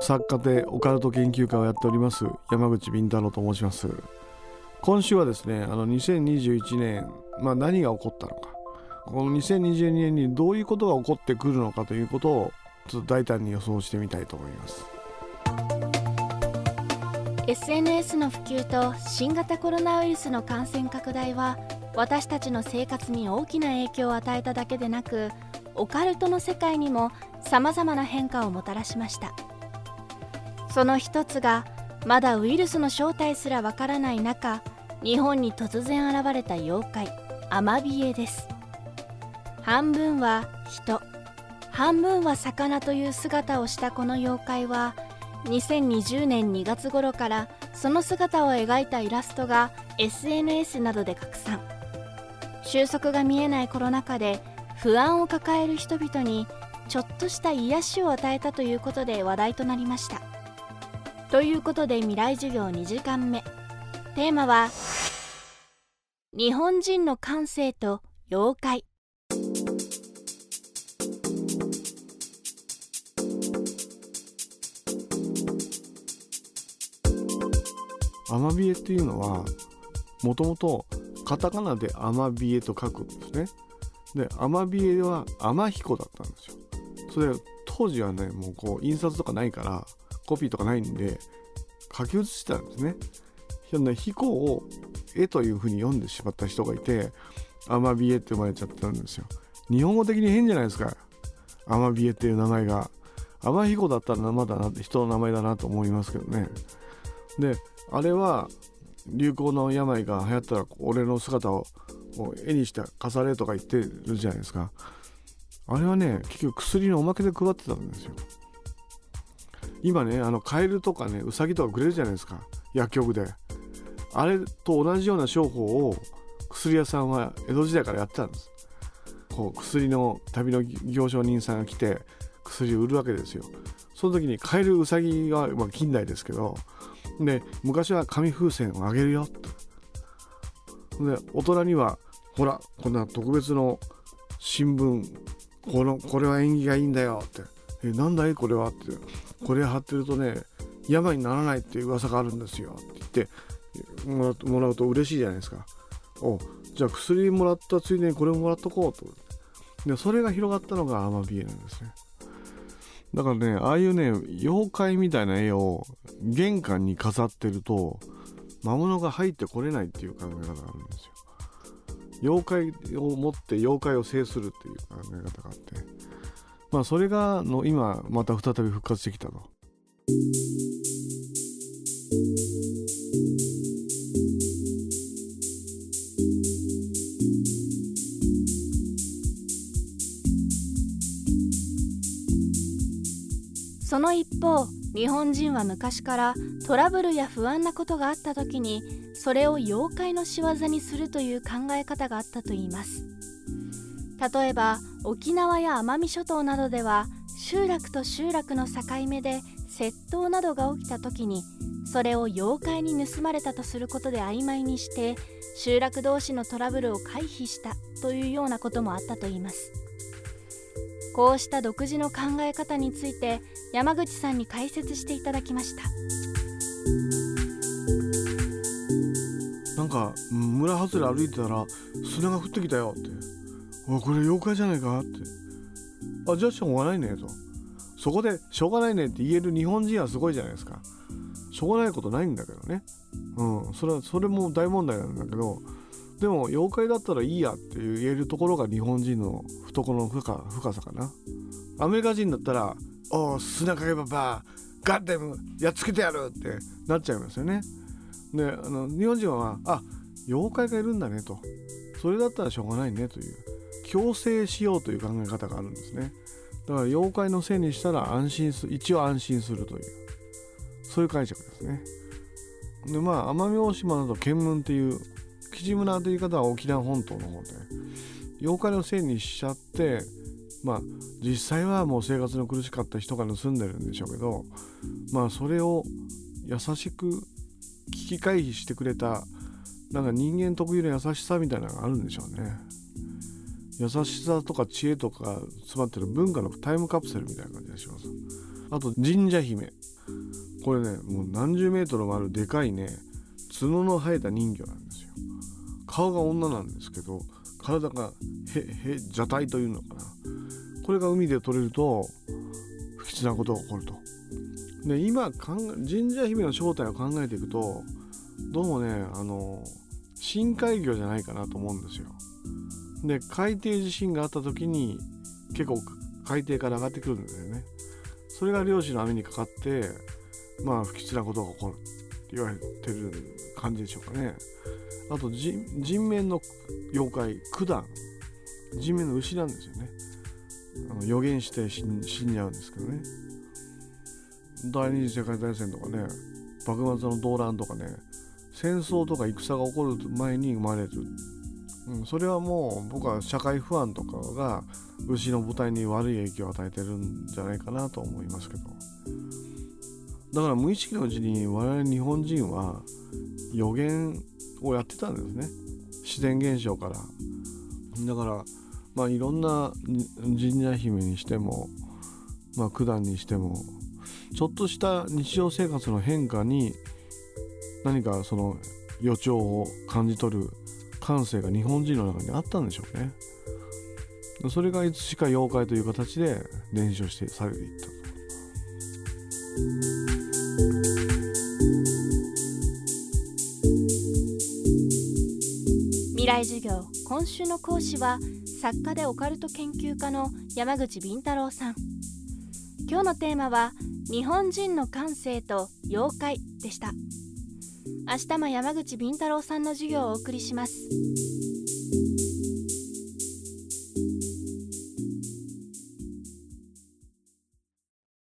作家でオカルト研究家をやっております山口敏太郎と申します。今週はですねあの2021年、まあ、何が起こったのか。この2022年にどういうことが起こってくるのかということをちょっと大胆に予想してみたいと思います。SNS の普及と新型コロナウイルスの感染拡大は私たちの生活に大きな影響を与えただけでなくオカルトの世界にもさまざまな変化をもたらしました。その一つがまだウイルスの正体すらわからない中日本に突然現れた妖怪アマビエです。半分は人。半分は魚という姿をしたこの妖怪は2020年2月頃からその姿を描いたイラストが SNS などで拡散。収束が見えないコロナ禍で不安を抱える人々にちょっとした癒しを与えたということで話題となりました。ということで未来授業2時間目。テーマは日本人の感性と妖怪。アマビエっていうのはもともとカタカナでアマビエと書くんですね。でアマビエはアマヒコだったんですよ。それ当時はねもうこう印刷とかないからコピーとかないんで書き写してたんですね。ね彦を絵というふうに読んでしまった人がいてアマビエって呼ばれちゃったんですよ。日本語的に変じゃないですか。アマビエっていう名前が。アマヒコだったらまだな人の名前だなと思いますけどね。であれは流行の病が流行ったら俺の姿を絵にして飾れとか言ってるじゃないですか。あれはね結局薬のおまけで配ってたんですよ。今ねあのカエルとかねウサギとかくれるじゃないですか。薬局で。あれと同じような商法を薬屋さんは江戸時代からやってたんです。こう薬の旅の行商人さんが来て薬を売るわけですよ。その時にカエルウサギが、まあ、近代ですけどで昔は紙風船をあげるよとで大人にはほらこんな特別の新聞このこれは縁起がいいんだよって。えなんだい？これは？ってこれ貼ってるとね病にならないっていう噂があるんですよって言ってもらうと嬉しいじゃないですかおじゃあ薬もらったついでにこれももらっとこうと。でそれが広がったのがアマビエなんですね。だからねああいうね妖怪みたいな絵を玄関に飾ってると魔物が入ってこれないっていう考え方があるんですよ。妖怪を持って妖怪を制するっていう考え方があって。まあそれがの今また再び復活してきたと。その一方日本人は昔からトラブルや不安なことがあった時にそれを妖怪の仕業にするという考え方があったといいます例えば沖縄や奄美諸島などでは集落と集落の境目で窃盗などが起きた時にそれを妖怪に盗まれたとすることで曖昧にして集落同士のトラブルを回避したというようなこともあったといいます。こうした独自の考え方について山口さんに解説していただきました。なんか村外れ歩いてたら砂が降ってきたよって「おこれ妖怪じゃないか?」って「あじゃあしょうがないね」と。そこで「しょうがないね」って言える日本人はすごいじゃないですか。しょうがないことないんだけどね。うん。それはそれも大問題なんだけどでも妖怪だったらいいやって言えるところが日本人の懐の深深さかな。アメリカ人だったら「おお砂かけばばガッデムやっつけてやる!」ってなっちゃいますよね。であの日本人はあ妖怪がいるんだねと。それだったらしょうがないねという。強制しようという考え方があるんですね。だから妖怪のせいにしたら安心す一応安心するというそういう解釈ですね。でまあ奄美大島など見聞っていう吉村という方は沖縄本島の方で妖怪のせいにしちゃってまあ実際はもう生活の苦しかった人が盗んでるんでしょうけどまあそれを優しく危機回避してくれたなんか人間特有の優しさみたいなのがあるんでしょうね。優しさとか知恵とか詰まってる文化のタイムカプセルみたいな感じがします。あと神社姫。これねもう何十メートルもあるでかいね角の生えた人魚なんですよ。顔が女なんですけど体がへへ蛇体というのかな。これが海で取れると不吉なことが起こると。で今神社姫の正体を考えていくとどうもねあの深海魚じゃないかなと思うんですよ。で海底地震があった時に結構海底から上がってくるんだよね。それが漁師の網にかかってまあ不吉なことが起こるって言われてる感じでしょうかね。あと人面の妖怪九段。人面の牛なんですよね。あの予言して死んじゃうんですけどね。第二次世界大戦とかね幕末の動乱とかね戦争とか戦が起こる前に生まれる、うん、それはもう僕は社会不安とかが牛の舞台に悪い影響を与えてるんじゃないかなと思いますけど。だから無意識のうちに我々日本人は予言をやってたんですね。自然現象から。だからまあいろんな神社姫にしてもまあ九段にしてもちょっとした日常生活の変化に何かその予兆を感じ取る感性が日本人の中にあったんでしょうね。それがいつしか妖怪という形で伝承してされていった未来授業今週の講師は作家でオカルト研究家の山口敏太郎さん。今日のテーマは日本人の感性と妖怪でした。明日も山口敏太郎さんの授業をお送りします。